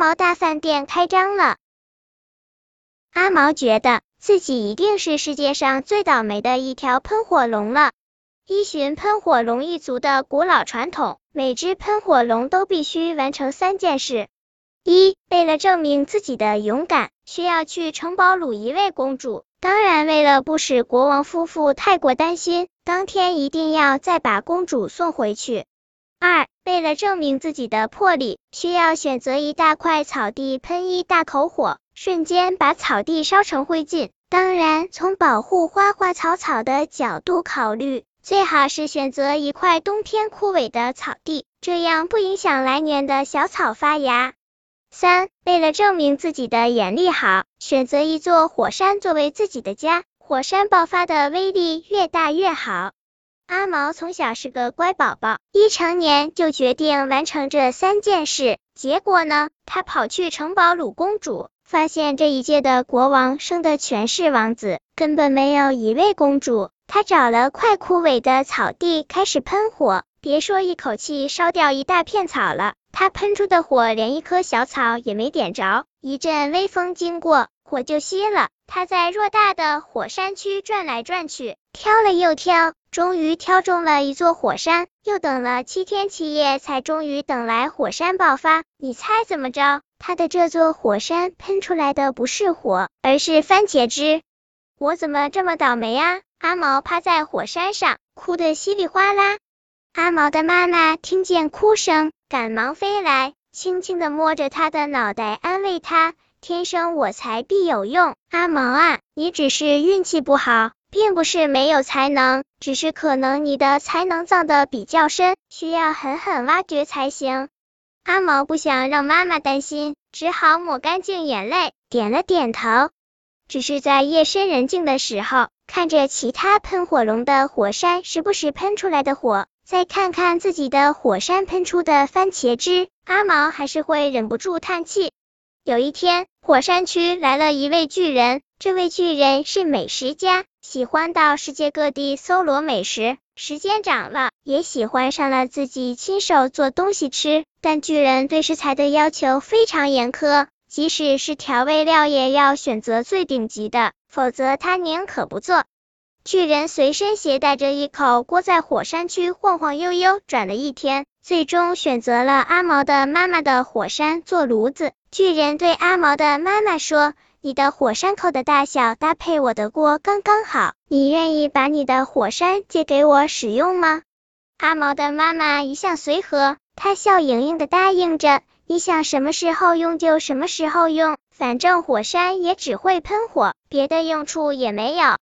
毛大饭店开张了。阿毛觉得自己一定是世界上最倒霉的一条喷火龙了。依循喷火龙一族的古老传统，每只喷火龙都必须完成三件事：一，为了证明自己的勇敢，需要去城堡掳一位公主。当然，为了不使国王夫妇太过担心，当天一定要再把公主送回去。二，为了证明自己的魄力，需要选择一大块草地喷一大口火，瞬间把草地烧成灰烬。当然，从保护花花草草的角度考虑，最好是选择一块冬天枯萎的草地，这样不影响来年的小草发芽。三，为了证明自己的眼力好，选择一座火山作为自己的家，火山爆发的威力越大越好。阿毛从小是个乖宝宝，一成年就决定完成这三件事。结果呢，他跑去城堡掳公主，发现这一届的国王生的全是王子，根本没有一位公主。他找了块枯萎的草地，开始喷火，别说一口气烧掉一大片草了。他喷出的火连一棵小草也没点着，一阵微风经过，火就熄了。他在偌大的火山区转来转去，挑了又挑，终于挑中了一座火山。又等了七天七夜，才终于等来火山爆发。你猜怎么着？他的这座火山喷出来的不是火，而是番茄汁。我怎么这么倒霉啊？阿毛趴在火山上，哭得稀里哗啦。阿毛的妈妈听见哭声。赶忙飞来，轻轻的摸着他的脑袋，安慰他：“天生我材必有用，阿毛啊，你只是运气不好，并不是没有才能，只是可能你的才能葬的比较深，需要狠狠挖掘才行。”阿毛不想让妈妈担心，只好抹干净眼泪，点了点头。只是在夜深人静的时候，看着其他喷火龙的火山时不时喷出来的火。再看看自己的火山喷出的番茄汁，阿毛还是会忍不住叹气。有一天，火山区来了一位巨人，这位巨人是美食家，喜欢到世界各地搜罗美食。时间长了，也喜欢上了自己亲手做东西吃。但巨人对食材的要求非常严苛，即使是调味料也要选择最顶级的，否则他宁可不做。巨人随身携带着一口锅，在火山区晃晃悠悠转了一天，最终选择了阿毛的妈妈的火山做炉子。巨人对阿毛的妈妈说：“你的火山口的大小搭配我的锅刚刚好，你愿意把你的火山借给我使用吗？”阿毛的妈妈一向随和，她笑盈盈的答应着：“你想什么时候用就什么时候用，反正火山也只会喷火，别的用处也没有。”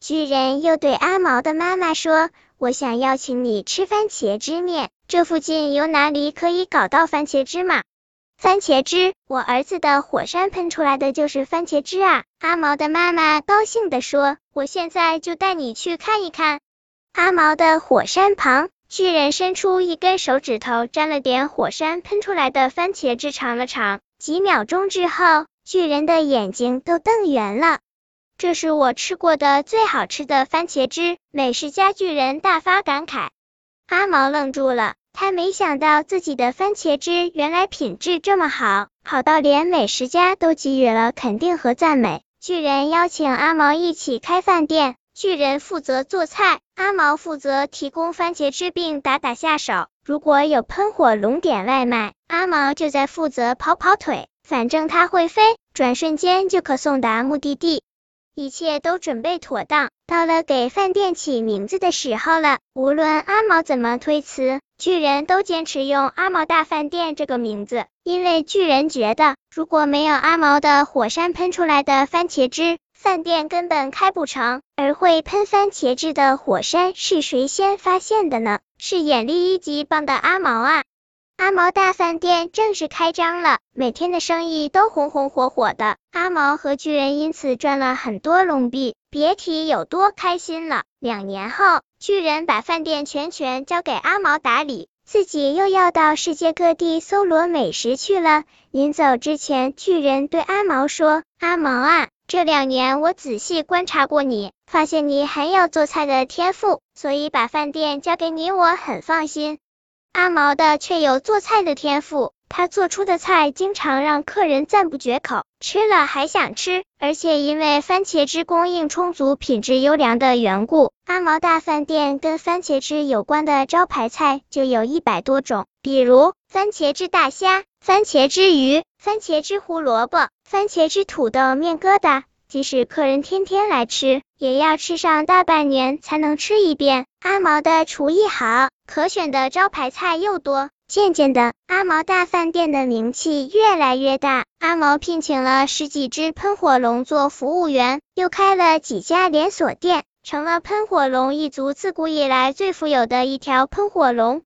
巨人又对阿毛的妈妈说：“我想邀请你吃番茄汁面，这附近有哪里可以搞到番茄汁吗？”番茄汁，我儿子的火山喷出来的就是番茄汁啊！阿毛的妈妈高兴地说：“我现在就带你去看一看。”阿毛的火山旁，巨人伸出一根手指头，沾了点火山喷出来的番茄汁尝了尝，几秒钟之后，巨人的眼睛都瞪圆了。这是我吃过的最好吃的番茄汁，美食家巨人大发感慨。阿毛愣住了，他没想到自己的番茄汁原来品质这么好，好到连美食家都给予了肯定和赞美。巨人邀请阿毛一起开饭店，巨人负责做菜，阿毛负责提供番茄汁并打打下手。如果有喷火龙点外卖，阿毛就在负责跑跑腿，反正他会飞，转瞬间就可送达目的地。一切都准备妥当，到了给饭店起名字的时候了。无论阿毛怎么推辞，巨人都坚持用阿毛大饭店这个名字，因为巨人觉得如果没有阿毛的火山喷出来的番茄汁，饭店根本开不成。而会喷番茄汁的火山是谁先发现的呢？是眼力一级棒的阿毛啊！阿毛大饭店正式开张了，每天的生意都红红火火的。阿毛和巨人因此赚了很多龙币，别提有多开心了。两年后，巨人把饭店全权交给阿毛打理，自己又要到世界各地搜罗美食去了。临走之前，巨人对阿毛说：“阿毛啊，这两年我仔细观察过你，发现你很有做菜的天赋，所以把饭店交给你，我很放心。”阿毛的却有做菜的天赋，他做出的菜经常让客人赞不绝口，吃了还想吃。而且因为番茄汁供应充足、品质优良的缘故，阿毛大饭店跟番茄汁有关的招牌菜就有一百多种，比如番茄汁大虾、番茄汁鱼、番茄汁胡萝卜、番茄汁土豆面疙瘩。即使客人天天来吃，也要吃上大半年才能吃一遍。阿毛的厨艺好，可选的招牌菜又多。渐渐的，阿毛大饭店的名气越来越大。阿毛聘请了十几只喷火龙做服务员，又开了几家连锁店，成了喷火龙一族自古以来最富有的一条喷火龙。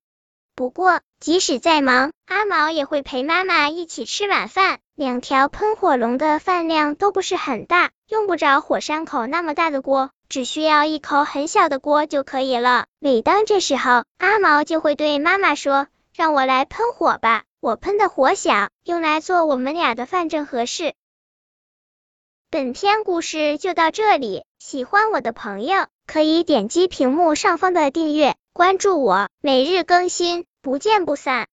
不过，即使再忙，阿毛也会陪妈妈一起吃晚饭。两条喷火龙的饭量都不是很大，用不着火山口那么大的锅。只需要一口很小的锅就可以了。每当这时候，阿毛就会对妈妈说：“让我来喷火吧，我喷的火小，用来做我们俩的饭正合适。”本篇故事就到这里，喜欢我的朋友可以点击屏幕上方的订阅，关注我，每日更新，不见不散。